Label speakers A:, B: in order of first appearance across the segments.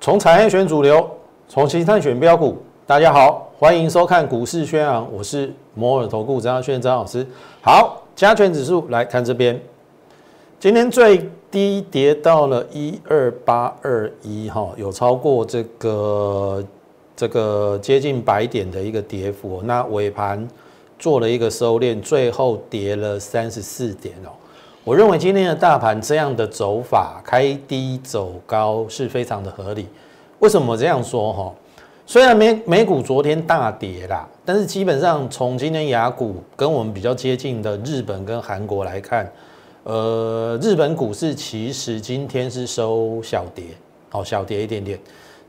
A: 从产业选主流，从形态选标股。大家好，欢迎收看股市宣扬，我是摩尔投顾张轩张老师。好，加权指数来看这边，今天最低跌到了一二八二一哈，有超过这个这个接近百点的一个跌幅。那尾盘做了一个收敛，最后跌了三十四点哦。我认为今天的大盘这样的走法，开低走高是非常的合理。为什么这样说？哈，虽然美美股昨天大跌啦，但是基本上从今天雅股跟我们比较接近的日本跟韩国来看，呃，日本股市其实今天是收小跌，哦小跌一点点。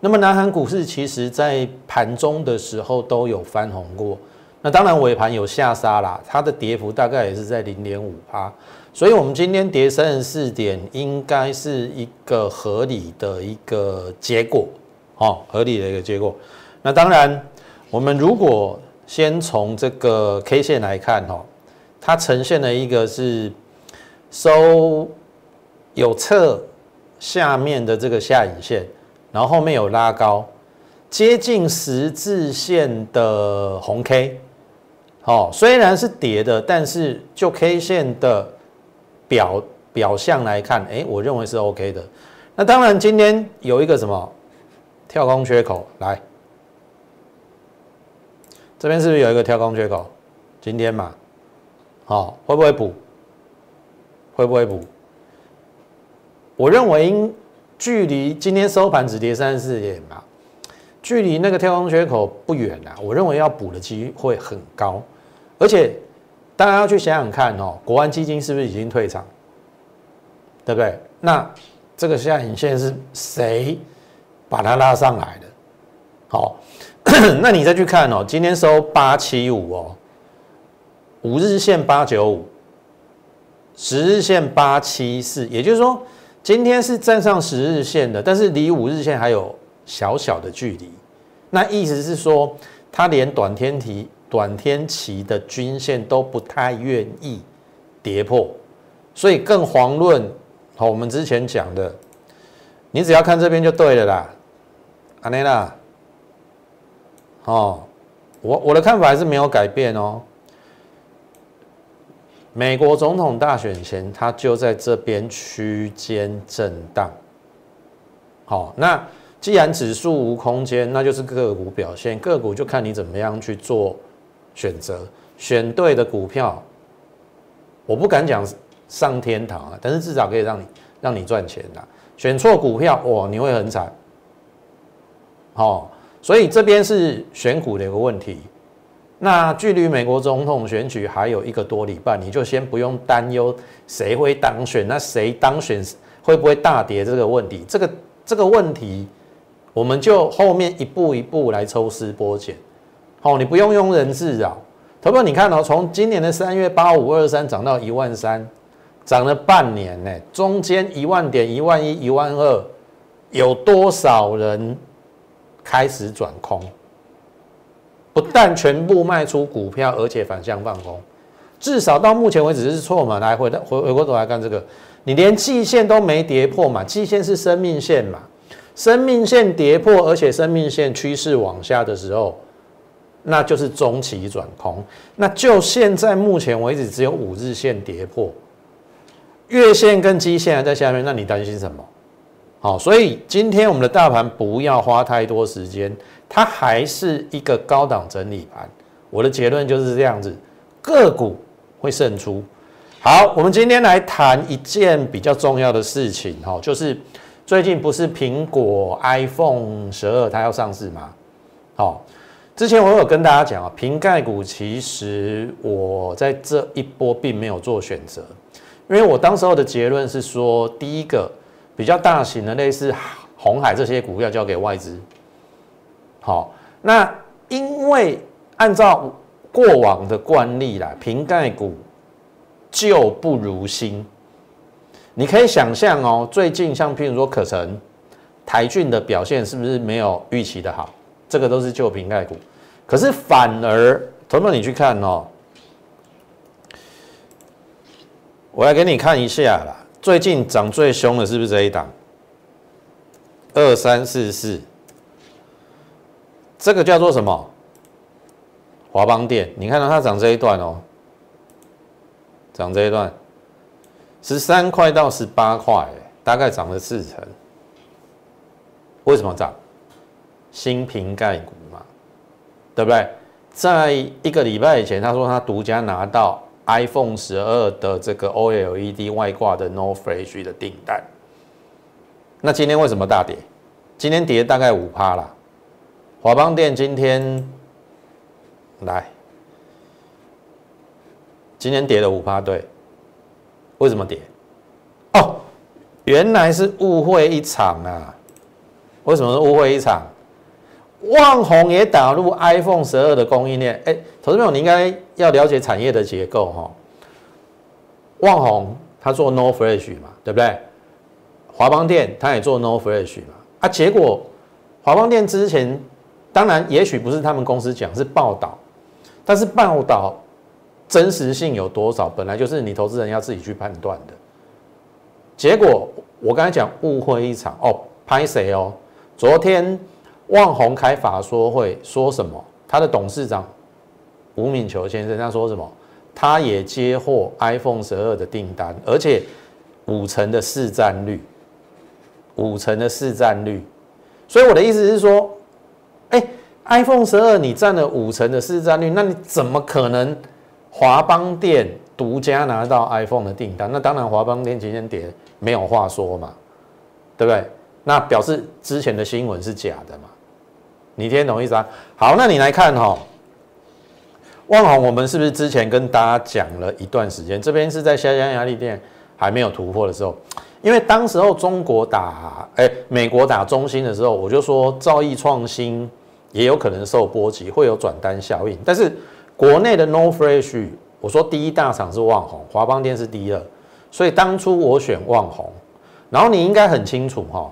A: 那么南韩股市其实在盘中的时候都有翻红过，那当然尾盘有下杀啦，它的跌幅大概也是在零点五趴。所以，我们今天跌三十四点，应该是一个合理的一个结果，哦，合理的一个结果。那当然，我们如果先从这个 K 线来看，哈，它呈现了一个是收有侧下面的这个下影线，然后后面有拉高，接近十字线的红 K，好，虽然是跌的，但是就 K 线的。表表象来看，哎，我认为是 OK 的。那当然，今天有一个什么跳空缺口，来，这边是不是有一个跳空缺口？今天嘛，好，会不会补？会不会补？我认为应距离今天收盘只跌三十四点嘛，距离那个跳空缺口不远啊。我认为要补的机会很高，而且。大家要去想想看哦，国安基金是不是已经退场？对不对？那这个下影线是谁把它拉上来的？好，那你再去看哦，今天收八七五哦，五日线八九五，十日线八七四，也就是说今天是站上十日线的，但是离五日线还有小小的距离。那意思是说，它连短天体。短天期的均线都不太愿意跌破，所以更遑论好我们之前讲的，你只要看这边就对了啦，阿内娜，哦，我我的看法还是没有改变哦。美国总统大选前，它就在这边区间震荡。好，那既然指数无空间，那就是个股表现，个股就看你怎么样去做。选择选对的股票，我不敢讲上天堂啊，但是至少可以让你让你赚钱的。选错股票，哇，你会很惨。好，所以这边是选股的一个问题。那距离美国总统选举还有一个多礼拜，你就先不用担忧谁会当选，那谁当选会不会大跌这个问题。这个这个问题，我们就后面一步一步来抽丝剥茧。好，你不用庸人自扰。投票你看哦，从今年的三月八五二三涨到一万三，涨了半年呢。中间一万点、一万一、一万二，有多少人开始转空？不但全部卖出股票，而且反向放空。至少到目前为止是错嘛？来回回回过头来看这个，你连季线都没跌破嘛？季线是生命线嘛？生命线跌破，而且生命线趋势往下的时候。那就是中期转空，那就现在目前为止只有五日线跌破，月线跟基线还在下面，那你担心什么？好，所以今天我们的大盘不要花太多时间，它还是一个高档整理盘。我的结论就是这样子，个股会胜出。好，我们今天来谈一件比较重要的事情，哈，就是最近不是苹果 iPhone 十二它要上市吗？好。之前我有跟大家讲啊，瓶盖股其实我在这一波并没有做选择，因为我当时候的结论是说，第一个比较大型的类似红海这些股票交给外资。好，那因为按照过往的惯例啦，瓶盖股旧不如新。你可以想象哦，最近像譬如说可成、台骏的表现是不是没有预期的好？这个都是旧瓶盖股。可是反而同学你去看哦，我来给你看一下啦。最近涨最凶的是不是这一档？二三四四，这个叫做什么？华邦电，你看到它涨这一段哦，涨这一段，十三块到十八块，大概涨了四成。为什么涨？新瓶盖股嘛，对不对？在一个礼拜以前，他说他独家拿到。iPhone 十二的这个 OLED 外挂的 No Flash 的订单，那今天为什么大跌？今天跌大概五趴啦。华邦电今天来，今天跌了五趴，对，为什么跌？哦，原来是误会一场啊！为什么是误会一场？旺宏也打入 iPhone 十二的供应链，哎，投资朋友，你应该要了解产业的结构哈。旺宏他做 No Flash 嘛，对不对？华邦电他也做 No Flash 嘛，啊，结果华邦电之前，当然也许不是他们公司讲，是报道，但是报道真实性有多少，本来就是你投资人要自己去判断的。结果我刚才讲误会一场哦，拍谁哦？昨天。旺宏开法说会说什么？他的董事长吴敏球先生他说什么？他也接获 iPhone 十二的订单，而且五成的市占率，五成的市占率。所以我的意思是说，，iPhone 十二你占了五成的市占率，那你怎么可能华邦店独家拿到 iPhone 的订单？那当然华邦店今天跌没有话说嘛，对不对？那表示之前的新闻是假的嘛？你听懂意思啊？好，那你来看哈，万宏，我们是不是之前跟大家讲了一段时间？这边是在下降压力店还没有突破的时候，因为当时候中国打哎美国打中兴的时候，我就说造诣创新也有可能受波及，会有转单效应。但是国内的 No Flash，我说第一大厂是旺宏，华邦电是第二，所以当初我选旺宏，然后你应该很清楚哈。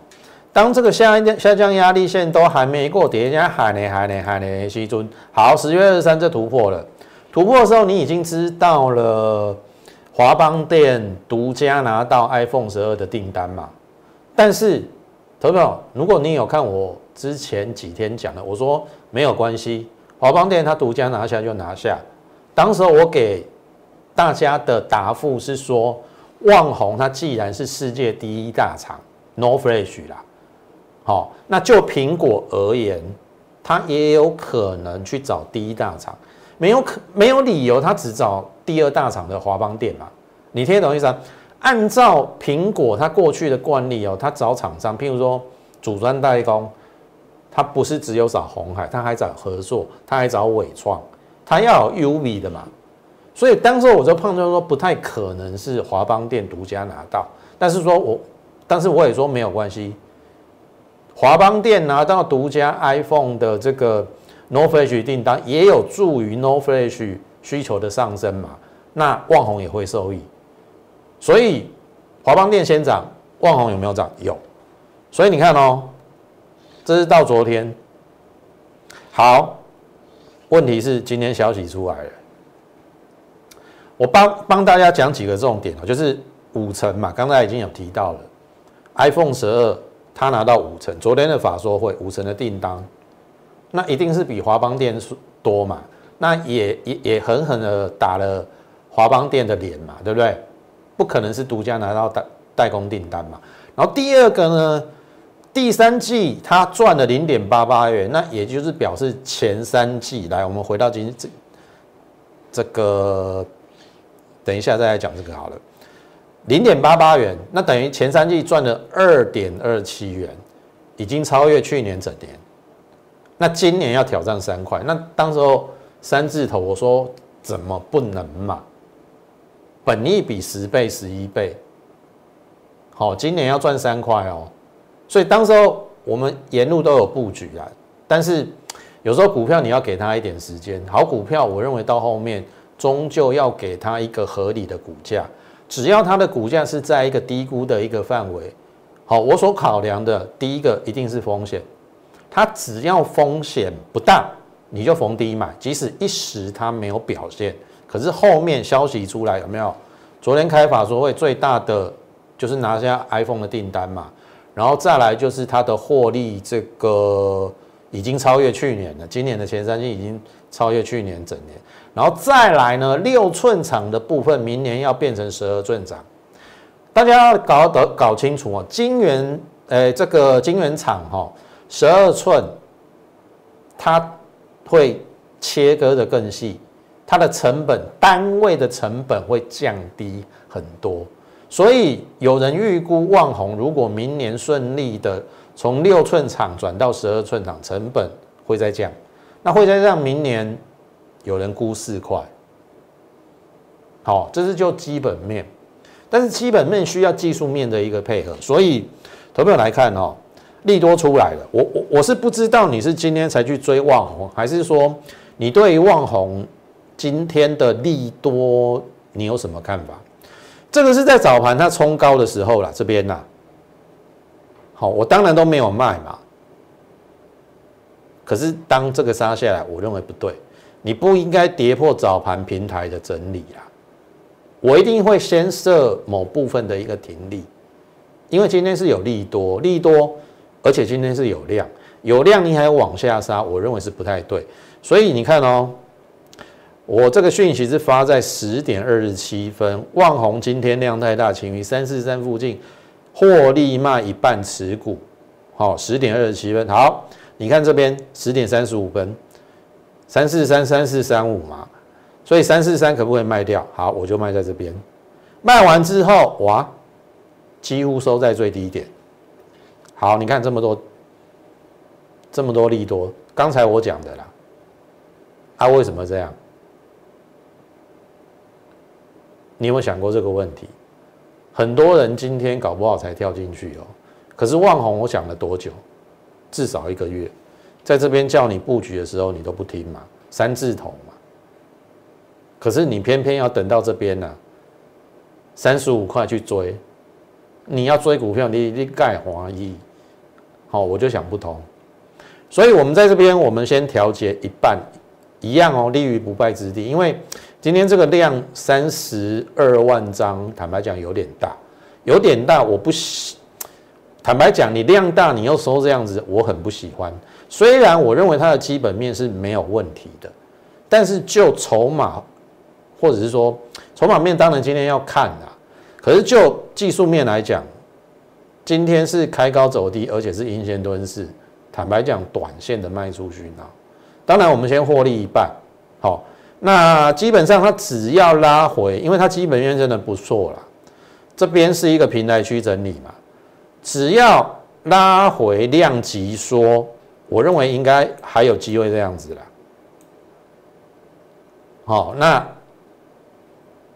A: 当这个下降下降压力线都还没过，叠加海呢海呢海呢西尊好，十月二十三就突破了。突破的时候，你已经知道了华邦电独家拿到 iPhone 十二的订单嘛？但是，投票，如果你有看我之前几天讲的，我说没有关系，华邦电他独家拿下就拿下。当时我给大家的答复是说，旺宏它既然是世界第一大厂，No Flash 啦。好，那就苹果而言，它也有可能去找第一大厂，没有可没有理由，它只找第二大厂的华邦电嘛？你听懂意思啊？按照苹果它过去的惯例哦，它找厂商，譬如说组装代工，它不是只有找红海，它还找合作，它还找伟创，它要有 UV 的嘛？所以当时我就判断说，不太可能是华邦电独家拿到，但是说我，但是我也说没有关系。华邦电拿到独家 iPhone 的这个 No Flash 订单，也有助于 No Flash 需求的上升嘛？那旺宏也会受益，所以华邦电先涨，旺宏有没有涨？有。所以你看哦，这是到昨天。好，问题是今天消息出来了，我帮帮大家讲几个重点哦，就是五成嘛，刚才已经有提到了 iPhone 十二。他拿到五成，昨天的法说会五成的订单，那一定是比华邦电多嘛？那也也也狠狠的打了华邦电的脸嘛，对不对？不可能是独家拿到代代工订单嘛。然后第二个呢，第三季他赚了零点八八元，那也就是表示前三季来，我们回到今天这这个，等一下再来讲这个好了。零点八八元，那等于前三季赚了二点二七元，已经超越去年整年。那今年要挑战三块，那当时候三字头，我说怎么不能嘛？本益比十倍、十一倍，好，今年要赚三块哦。所以当时候我们沿路都有布局啊，但是有时候股票你要给它一点时间，好股票，我认为到后面终究要给它一个合理的股价。只要它的股价是在一个低估的一个范围，好，我所考量的第一个一定是风险，它只要风险不大，你就逢低买，即使一时它没有表现，可是后面消息出来有没有？昨天开法说会最大的就是拿下 iPhone 的订单嘛，然后再来就是它的获利这个已经超越去年了，今年的前三季已经超越去年整年，然后再来呢六寸厂的部分，明年要变成十二寸厂，大家要搞得搞清楚哦，晶圆，呃，这个晶圆厂哈，十二寸，它会切割的更细。它的成本单位的成本会降低很多，所以有人预估旺宏如果明年顺利的从六寸厂转到十二寸厂，成本会再降，那会再让明年有人估四块。好，这是就基本面，但是基本面需要技术面的一个配合，所以投票来看哦，利多出来了，我我我是不知道你是今天才去追旺宏，还是说你对于旺宏？今天的利多，你有什么看法？这个是在早盘它冲高的时候了，这边呐，好，我当然都没有卖嘛。可是当这个杀下来，我认为不对，你不应该跌破早盘平台的整理啊。我一定会先设某部分的一个停利，因为今天是有利多，利多，而且今天是有量，有量你还往下杀，我认为是不太对。所以你看哦。我这个讯息是发在十点二十七分，万宏今天量太大，请于三四三附近获利卖一半持股。好，十点二十七分，好，你看这边十点三十五分，三四三三四三五嘛，所以三四三可不可以卖掉？好，我就卖在这边。卖完之后，哇，几乎收在最低点。好，你看这么多，这么多利多，刚才我讲的啦，啊，为什么这样？你有没有想过这个问题？很多人今天搞不好才跳进去哦。可是万红，我讲了多久？至少一个月。在这边叫你布局的时候，你都不听嘛，三字头嘛。可是你偏偏要等到这边呢，三十五块去追。你要追股票，你你盖华裔，好，我就想不通。所以我们在这边，我们先调节一半，一样哦，立于不败之地，因为。今天这个量三十二万张，坦白讲有点大，有点大，我不喜。坦白讲，你量大，你又收这样子，我很不喜欢。虽然我认为它的基本面是没有问题的，但是就筹码，或者是说筹码面，当然今天要看啊。可是就技术面来讲，今天是开高走低，而且是阴线蹲式。坦白讲，短线的卖出讯号。当然，我们先获利一半，好。那基本上它只要拉回，因为它基本面真的不错了。这边是一个平台区整理嘛，只要拉回量级说，我认为应该还有机会这样子了。好，那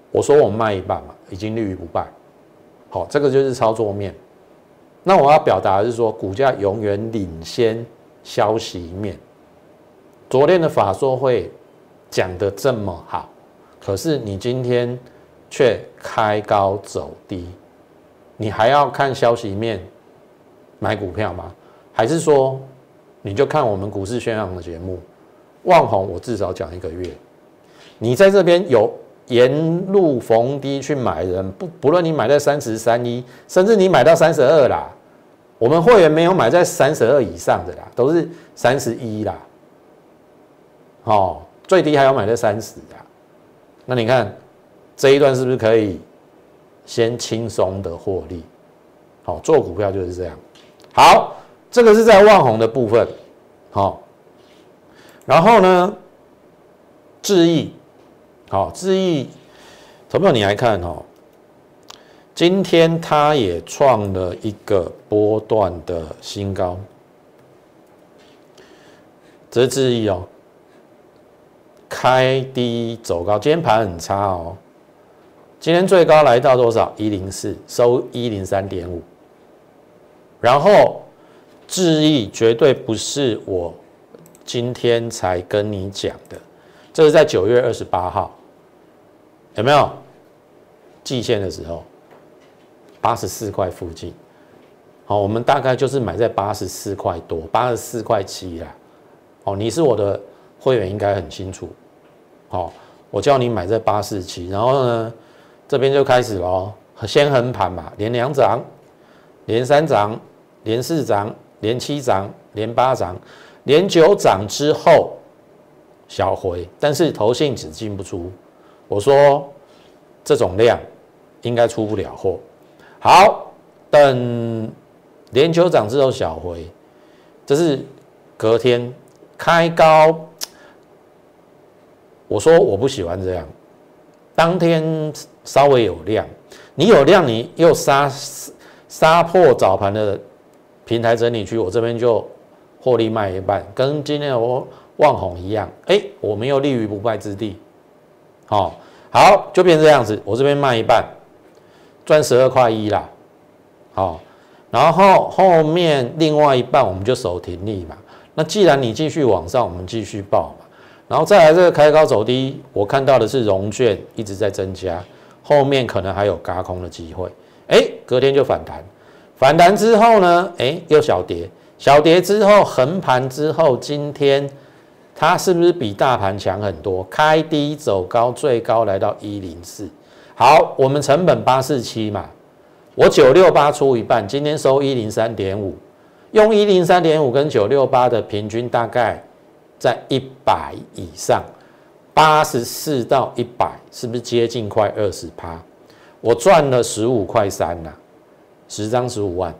A: 我说我们卖一半嘛，已经立于不败。好，这个就是操作面。那我要表达的是说，股价永远领先消息面。昨天的法说会。讲的这么好，可是你今天却开高走低，你还要看消息面买股票吗？还是说你就看我们股市宣扬的节目？望红我至少讲一个月，你在这边有沿路逢低去买人，不不论你买在三十三一，甚至你买到三十二啦，我们会员没有买在三十二以上的啦，都是三十一啦，哦。最低还要买在三十啊，那你看这一段是不是可以先轻松的获利？好，做股票就是这样。好，这个是在万红的部分。好，然后呢，智毅，好，智毅，投票你来看哦，今天它也创了一个波段的新高，这是智毅哦。开低走高，今天盘很差哦。今天最高来到多少？一零四，收一零三点五。然后智毅绝对不是我今天才跟你讲的，这是在九月二十八号，有没有？季线的时候，八十四块附近。好，我们大概就是买在八十四块多，八十四块七啦。哦，你是我的。会员应该很清楚。好，我叫你买在八四七，然后呢，这边就开始了，先横盘嘛，连两涨，连三涨，连四涨，连七涨，连八涨，连九涨之后小回，但是投信只进不出。我说这种量应该出不了货。好，等连九涨之后小回，这是隔天开高。我说我不喜欢这样，当天稍微有量，你有量，你又杀杀破早盘的平台整理区，我这边就获利卖一半，跟今天的我望红一样，哎，我们又立于不败之地。好，好，就变这样子，我这边卖一半。赚十二块一啦，好，然后后面另外一半我们就守停利嘛。那既然你继续往上，我们继续报嘛。然后再来这个开高走低，我看到的是融券一直在增加，后面可能还有嘎空的机会。哎，隔天就反弹，反弹之后呢，哎，又小跌，小跌之后横盘之后，今天它是不是比大盘强很多？开低走高，最高来到一零四。好，我们成本八四七嘛，我九六八出一半，今天收一零三点五，用一零三点五跟九六八的平均大概在一百以上，八十四到一百是不是接近快二十趴？我赚了十五块三呐，十张十五万，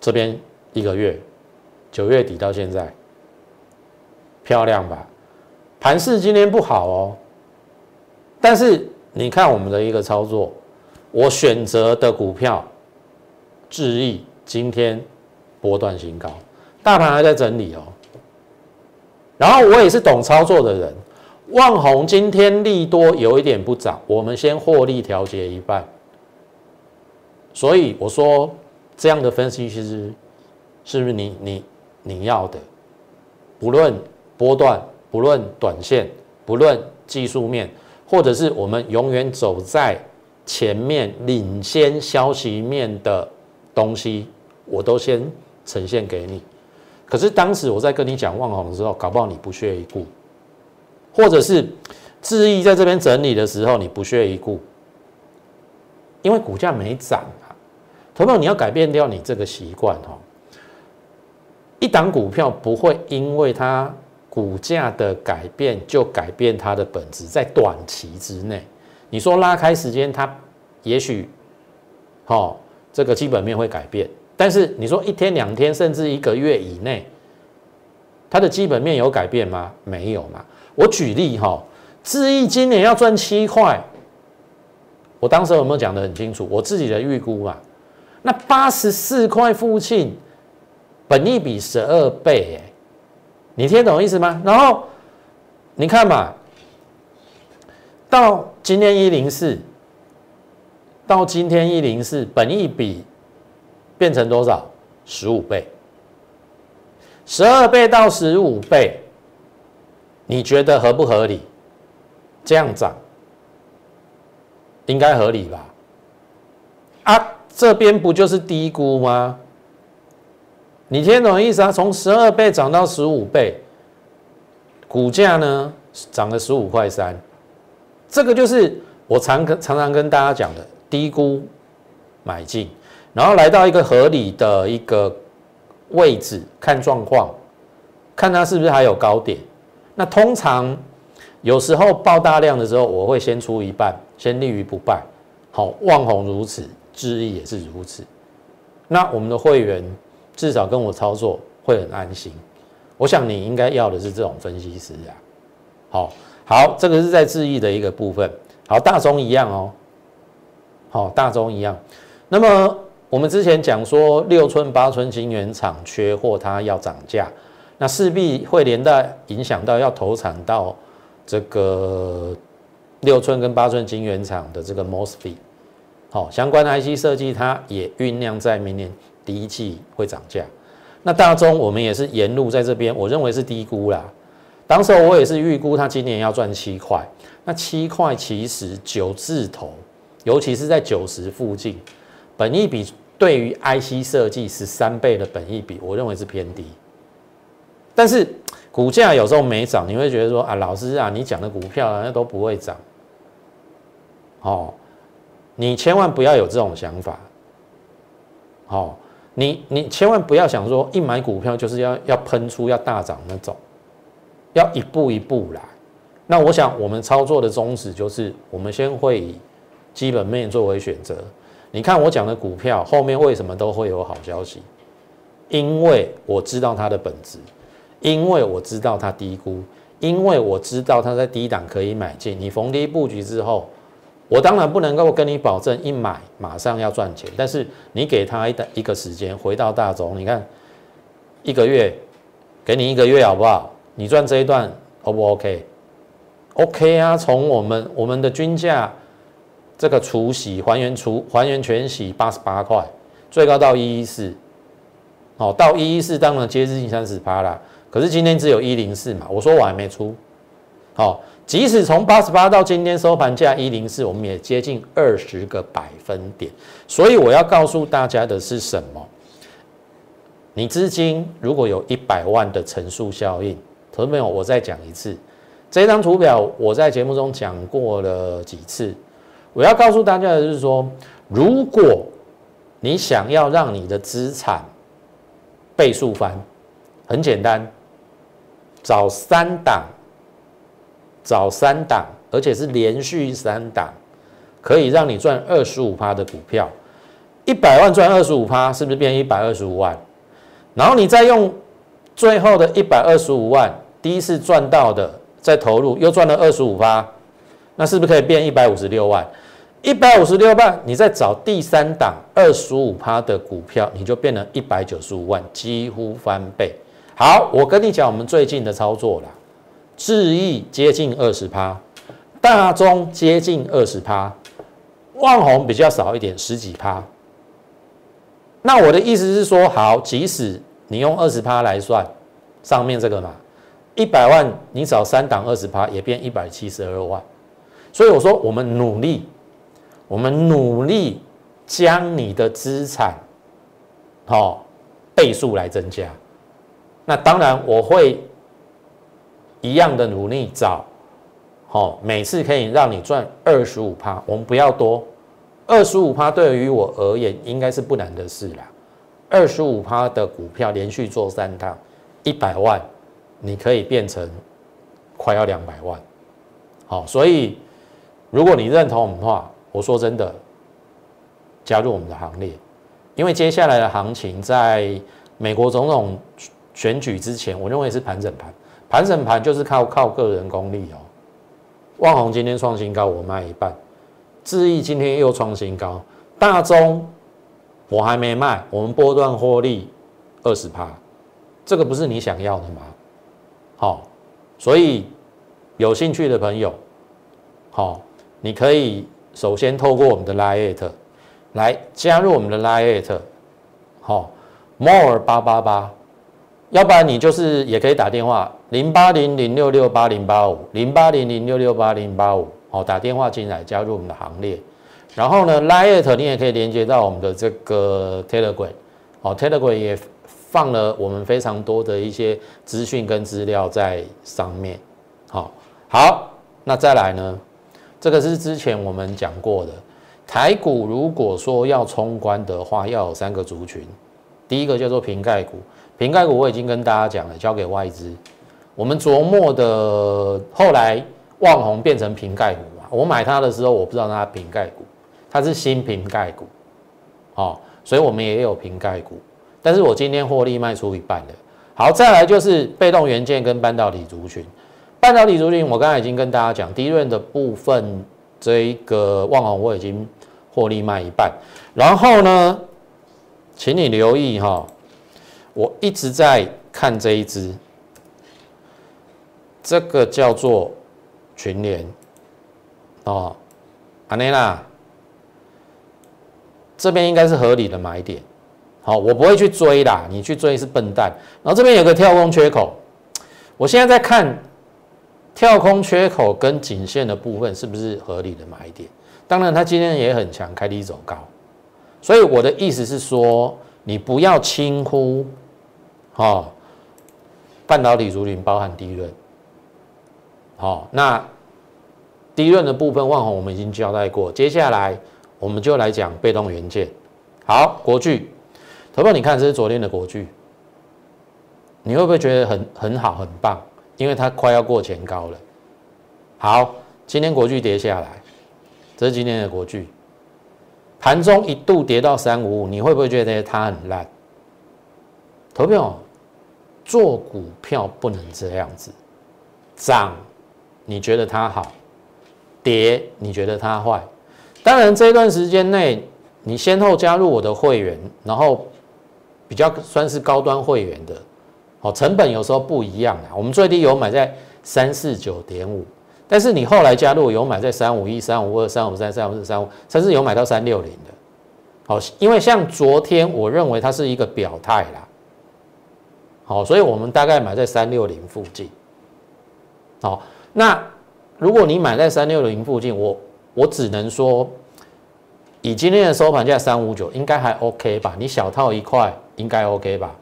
A: 这边一个月，九月底到现在，漂亮吧？盘市今天不好哦。但是你看我们的一个操作，我选择的股票，智毅今天波段新高，大盘还在整理哦。然后我也是懂操作的人，万红今天利多有一点不涨，我们先获利调节一半。所以我说这样的分析其实是不是你你你要的？不论波段，不论短线，不论技术面。或者是我们永远走在前面领先消息面的东西，我都先呈现给你。可是当时我在跟你讲望红的时候，搞不好你不屑一顾，或者是智毅在这边整理的时候，你不屑一顾，因为股价没涨啊。投票你要改变掉你这个习惯哈，一档股票不会因为它。股价的改变就改变它的本质，在短期之内，你说拉开时间，它也许，好，这个基本面会改变。但是你说一天两天，甚至一个月以内，它的基本面有改变吗？没有嘛。我举例哈，智毅今年要赚七块，我当时有没有讲得很清楚？我自己的预估嘛，那八十四块附近，本益比十二倍，哎。你听懂意思吗？然后你看嘛，到今天一零四，到今天一零四，本益比变成多少？十五倍，十二倍到十五倍，你觉得合不合理？这样涨应该合理吧？啊，这边不就是低估吗？你听懂意思啊？从十二倍涨到十五倍，股价呢涨了十五块三，这个就是我常常常跟大家讲的低估买进，然后来到一个合理的一个位置看状况，看它是不是还有高点。那通常有时候爆大量的时候，我会先出一半，先立于不败。好，望红如此，智毅也是如此。那我们的会员。至少跟我操作会很安心，我想你应该要的是这种分析师啊。好，好，这个是在智毅的一个部分。好，大中一样哦。好，大中一样。那么我们之前讲说六寸八寸晶圆厂缺货，它要涨价，那势必会连带影响到要投产到这个六寸跟八寸晶圆厂的这个 mosfet。好，相关的 IC 设计，它也酝酿在明年。第一季会涨价，那大中我们也是沿路在这边，我认为是低估啦。当时我也是预估它今年要赚七块，那七块其实九字头，尤其是在九十附近，本益比对于 IC 设计十三倍的本益比，我认为是偏低。但是股价有时候没涨，你会觉得说啊，老师啊，你讲的股票啊那都不会涨。哦，你千万不要有这种想法。哦，你你千万不要想说一买股票就是要要喷出要大涨那种，要一步一步来。那我想我们操作的宗旨就是，我们先会以基本面作为选择。你看我讲的股票后面为什么都会有好消息？因为我知道它的本质，因为我知道它低估，因为我知道它在低档可以买进。你逢低布局之后。我当然不能够跟你保证一买马上要赚钱，但是你给他一一个时间回到大中，你看一个月，给你一个月好不好？你赚这一段 O 不 OK？OK 啊，从我们我们的均价这个除息还原除还原全息八十八块，最高到一一四，好到一一四当然接近三十八啦，可是今天只有一零四嘛，我说我还没出，好。即使从八十八到今天收盘价一零四，我们也接近二十个百分点。所以我要告诉大家的是什么？你资金如果有一百万的乘数效应，投资朋友，我再讲一次，这张图表我在节目中讲过了几次。我要告诉大家的是说，如果你想要让你的资产倍数翻，很简单，找三档。找三档，而且是连续三档，可以让你赚二十五趴的股票，一百万赚二十五趴，是不是变一百二十五万？然后你再用最后的一百二十五万，第一次赚到的再投入，又赚了二十五趴，那是不是可以变一百五十六万？一百五十六万，你再找第三档二十五趴的股票，你就变成一百九十五万，几乎翻倍。好，我跟你讲，我们最近的操作啦。智易接近二十趴，大中接近二十趴，万红比较少一点，十几趴。那我的意思是说，好，即使你用二十趴来算，上面这个嘛，一百万你找三档二十趴也变一百七十二万。所以我说，我们努力，我们努力将你的资产，好倍数来增加。那当然我会。一样的努力找，好，每次可以让你赚二十五趴，我们不要多，二十五趴对于我而言应该是不难的事啦。二十五趴的股票连续做三趟，一百万，你可以变成快要两百万，好，所以如果你认同我们的话，我说真的，加入我们的行列，因为接下来的行情在美国总统选举之前，我认为是盘整盘。盘整盘就是靠靠个人功力哦。万宏今天创新高，我卖一半；智毅今天又创新高，大中我还没卖，我们波段获利二十趴，这个不是你想要的吗？好，所以有兴趣的朋友，好，你可以首先透过我们的 Line 来加入我们的 Line，好，more 八八八。要不然你就是也可以打电话零八零零六六八零八五零八零零六六八零八五，好，打电话进来加入我们的行列。然后呢，Line 你也可以连接到我们的这个 Telegram，好，Telegram 也放了我们非常多的一些资讯跟资料在上面。好，好，那再来呢，这个是之前我们讲过的，台股如果说要冲关的话，要有三个族群，第一个叫做瓶盖股。瓶盖股我已经跟大家讲了，交给外资。我们琢磨的后来旺宏变成瓶盖股嘛，我买它的时候我不知道它瓶盖股，它是新瓶盖股，哦，所以我们也有瓶盖股。但是我今天获利卖出一半的。好，再来就是被动元件跟半导体族群。半导体族群我刚才已经跟大家讲，低润的部分这一个旺宏我已经获利卖一半。然后呢，请你留意哈。我一直在看这一只，这个叫做群联哦，阿内娜，这边应该是合理的买点，好，我不会去追啦，你去追是笨蛋。然后这边有个跳空缺口，我现在在看跳空缺口跟颈线的部分是不是合理的买点？当然，它今天也很强，开低走高，所以我的意思是说，你不要轻忽。哦，半导体族群包含低润。好，那低润的部分，万宏我们已经交代过，接下来我们就来讲被动元件。好，国巨，投票你看，这是昨天的国巨，你会不会觉得很很好很棒？因为它快要过前高了。好，今天国巨跌下来，这是今天的国巨，盘中一度跌到三五五，你会不会觉得它很烂？投票，做股票不能这样子，涨你觉得它好，跌你觉得它坏。当然这段时间内，你先后加入我的会员，然后比较算是高端会员的，哦，成本有时候不一样啊。我们最低有买在三四九点五。但是你后来加入有买在三五一、三五二、三五三、三五四、三五，甚至有买到三六零的，好，因为像昨天我认为它是一个表态啦，好，所以我们大概买在三六零附近，好，那如果你买在三六零附近，我我只能说，以今天的收盘价三五九，应该还 OK 吧？你小套一块应该 OK 吧？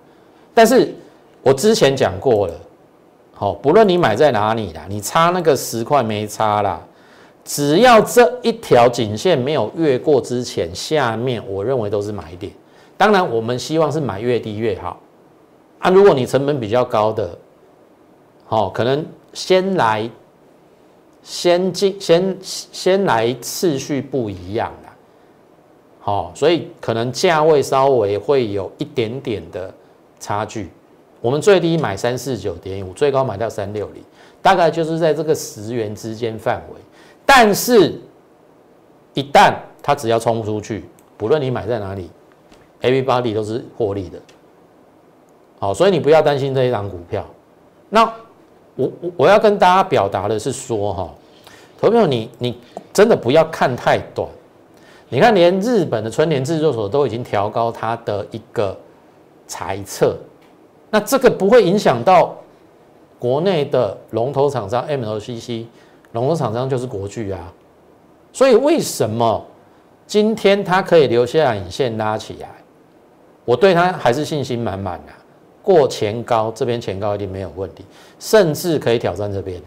A: 但是我之前讲过了。好，不论你买在哪里啦，你差那个十块没差啦，只要这一条颈线没有越过之前，下面我认为都是买点。当然，我们希望是买越低越好。啊，如果你成本比较高的，好，可能先来，先进，先先来次序不一样啦。好，所以可能价位稍微会有一点点的差距。我们最低买三四九点五，最高买到三六零，大概就是在这个十元之间范围。但是，一旦它只要冲出去，不论你买在哪里，A B 八 D 都是获利的。好，所以你不要担心这一档股票。那我我我要跟大家表达的是说，哈，投票你你真的不要看太短。你看，连日本的春联制作所都已经调高它的一个猜测。那这个不会影响到国内的龙头厂商 MLCC，龙头厂商就是国巨啊，所以为什么今天它可以留下影线拉起来？我对它还是信心满满的，过前高这边前高一定没有问题，甚至可以挑战这边。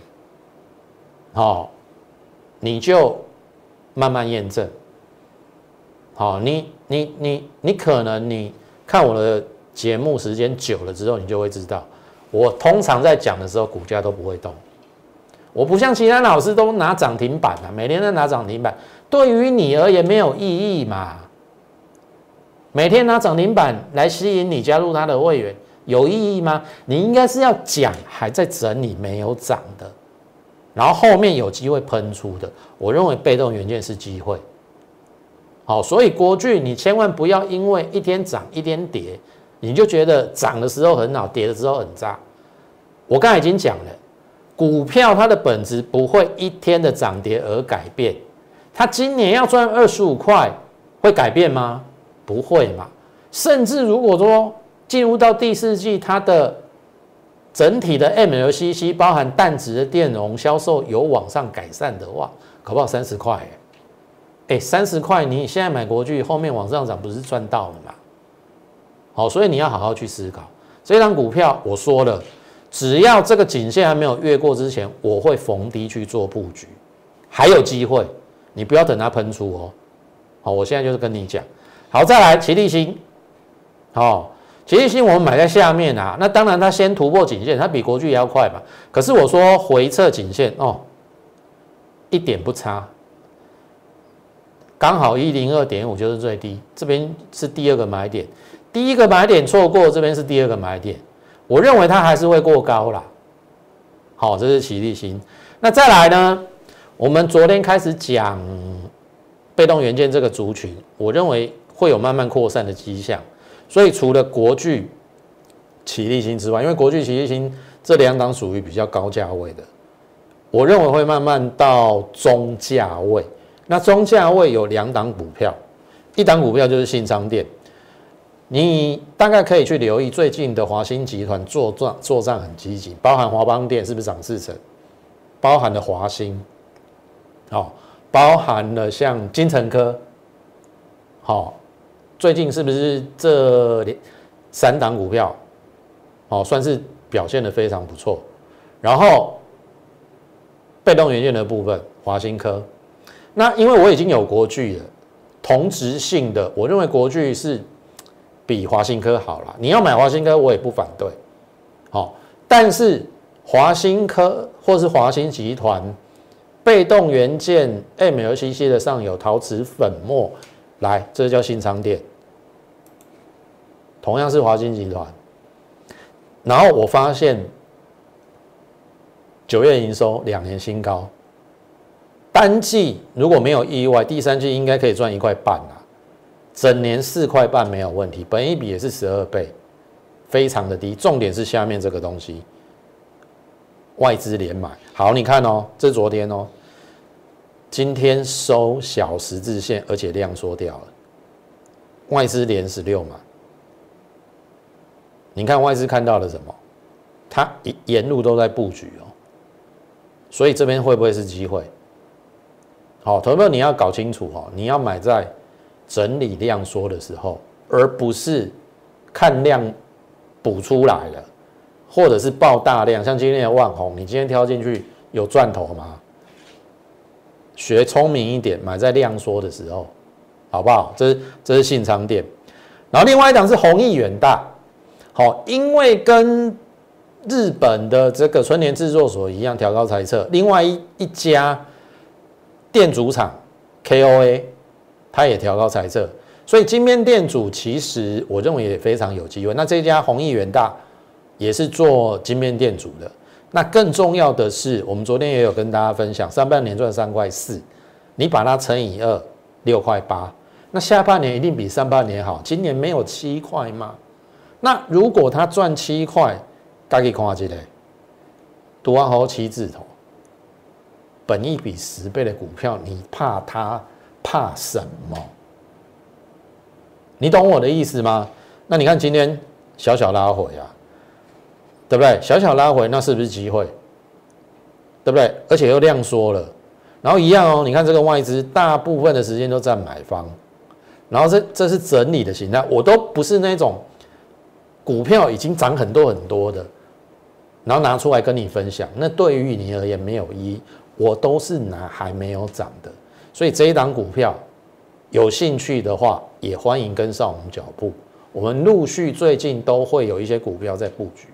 A: 好，你就慢慢验证。好，你你你你可能你看我的。节目时间久了之后，你就会知道，我通常在讲的时候，股价都不会动。我不像其他老师都拿涨停板啊，每天都拿涨停板，对于你而言没有意义嘛。每天拿涨停板来吸引你加入他的会员，有意义吗？你应该是要讲还在整理没有涨的，然后后面有机会喷出的。我认为被动元件是机会。好，所以国巨你千万不要因为一天涨一天跌。你就觉得涨的时候很好，跌的时候很渣。我刚才已经讲了，股票它的本质不会一天的涨跌而改变。它今年要赚二十五块，会改变吗？不会嘛。甚至如果说进入到第四季，它的整体的 MLCC 包含淡值的电容销售有往上改善的话，可不好三十块？哎，三十块你现在买国巨，后面往上涨不是赚到了吗？好，所以你要好好去思考这张股票。我说了，只要这个颈线还没有越过之前，我会逢低去做布局，还有机会。你不要等它喷出哦。好，我现在就是跟你讲。好，再来齐力新。好，齐力新我们买在下面啊。那当然它先突破颈线，它比国巨也要快嘛。可是我说回撤颈线哦，一点不差，刚好一零二点五就是最低，这边是第二个买点。第一个买点错过，这边是第二个买点，我认为它还是会过高啦。好，这是起立新。那再来呢？我们昨天开始讲被动元件这个族群，我认为会有慢慢扩散的迹象。所以除了国巨、起立新之外，因为国巨、起立新这两档属于比较高价位的，我认为会慢慢到中价位。那中价位有两档股票，一档股票就是信商电。你大概可以去留意最近的华兴集团做账做账很积极，包含华邦电是不是涨四成？包含了华兴，哦，包含了像金城科，好，最近是不是这三档股票，哦，算是表现的非常不错。然后被动元件的部分，华新科，那因为我已经有国巨了，同质性的，我认为国巨是比华新科好了。你要买华新科，我也不反对。好，但是华新科或是华新集团被动元件 MLCC 的上游陶瓷粉末，来，这叫新昌店，同样是华新集团。然后我发现。九月营收两年新高，单季如果没有意外，第三季应该可以赚一块半啊，整年四块半没有问题，本一比也是十二倍，非常的低。重点是下面这个东西，外资连买。好，你看哦，这昨天哦，今天收小十字线，而且量缩掉了，外资连十六嘛。你看外资看到了什么？它沿路都在布局哦。所以这边会不会是机会？好，投资你要搞清楚哦，你要买在整理量缩的时候，而不是看量补出来了，或者是爆大量，像今天的万红，你今天挑进去有赚头吗？学聪明一点，买在量缩的时候，好不好？这是这是信昌店，然后另外一档是弘毅远大，好，因为跟日本的这个春联制作所一样调高猜测，另外一一家电阻厂 KOA，它也调高猜测，所以晶片电阻其实我认为也非常有机会。那这家弘毅元大也是做晶片电阻的。那更重要的是，我们昨天也有跟大家分享，上半年赚三块四，你把它乘以二，六块八，那下半年一定比上半年好。今年没有七块吗？那如果它赚七块？大家看下这个，读完后七字头，本一比十倍的股票，你怕它怕什么？你懂我的意思吗？那你看今天小小拉回啊，对不对？小小拉回，那是不是机会？对不对？而且又量缩了，然后一样哦。你看这个外资大部分的时间都在买方，然后这这是整理的形态，我都不是那种股票已经涨很多很多的。然后拿出来跟你分享，那对于你而言没有意义。我都是拿还没有涨的，所以这一档股票有兴趣的话，也欢迎跟上我们脚步。我们陆续最近都会有一些股票在布局。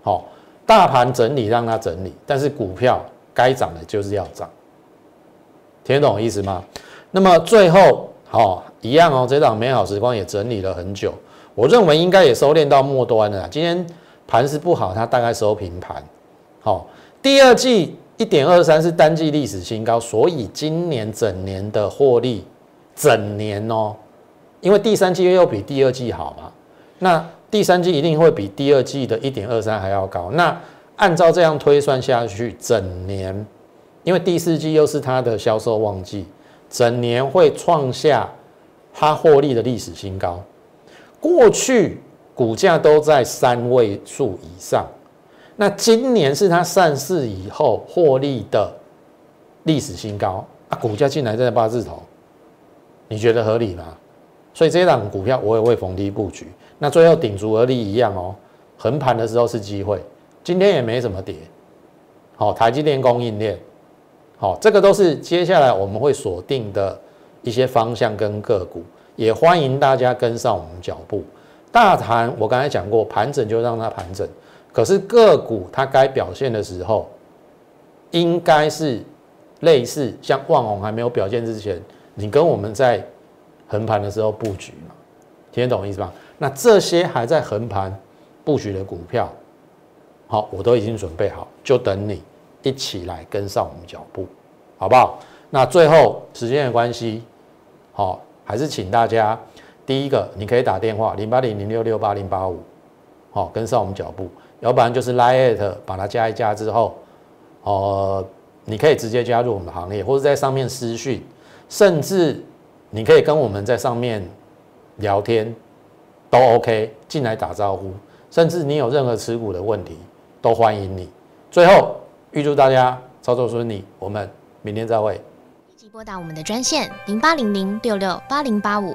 A: 好，大盘整理让它整理，但是股票该涨的就是要涨，听得懂意思吗？那么最后，好一样哦，这档美好时光也整理了很久，我认为应该也收敛到末端了。今天。盘是不好，它大概收平盘。好，第二季一点二三是单季历史新高，所以今年整年的获利，整年哦，因为第三季又比第二季好嘛，那第三季一定会比第二季的一点二三还要高。那按照这样推算下去，整年，因为第四季又是它的销售旺季，整年会创下它获利的历史新高。过去。股价都在三位数以上，那今年是它上市以后获利的历史新高啊！股价竟然在八字头，你觉得合理吗？所以这档股票我也会逢低布局。那最后顶足而立一样哦，横盘的时候是机会，今天也没怎么跌。好，台积电供应链，好，这个都是接下来我们会锁定的一些方向跟个股，也欢迎大家跟上我们脚步。大盘我刚才讲过，盘整就让它盘整。可是个股它该表现的时候，应该是类似像万宏还没有表现之前，你跟我们在横盘的时候布局嘛，听得懂意思吧？那这些还在横盘布局的股票，好，我都已经准备好，就等你一起来跟上我们脚步，好不好？那最后时间的关系，好，还是请大家。第一个，你可以打电话零八零零六六八零八五，好，跟上我们脚步。要不然就是 Line at 把它加一加之后，哦，你可以直接加入我们的行列，或者在上面私讯，甚至你可以跟我们在上面聊天，都 OK，进来打招呼。甚至你有任何持股的问题，都欢迎你。最后，预祝大家操作顺利，我们明天再会。
B: 立即拨打我们的专线零八零零六六八零八五。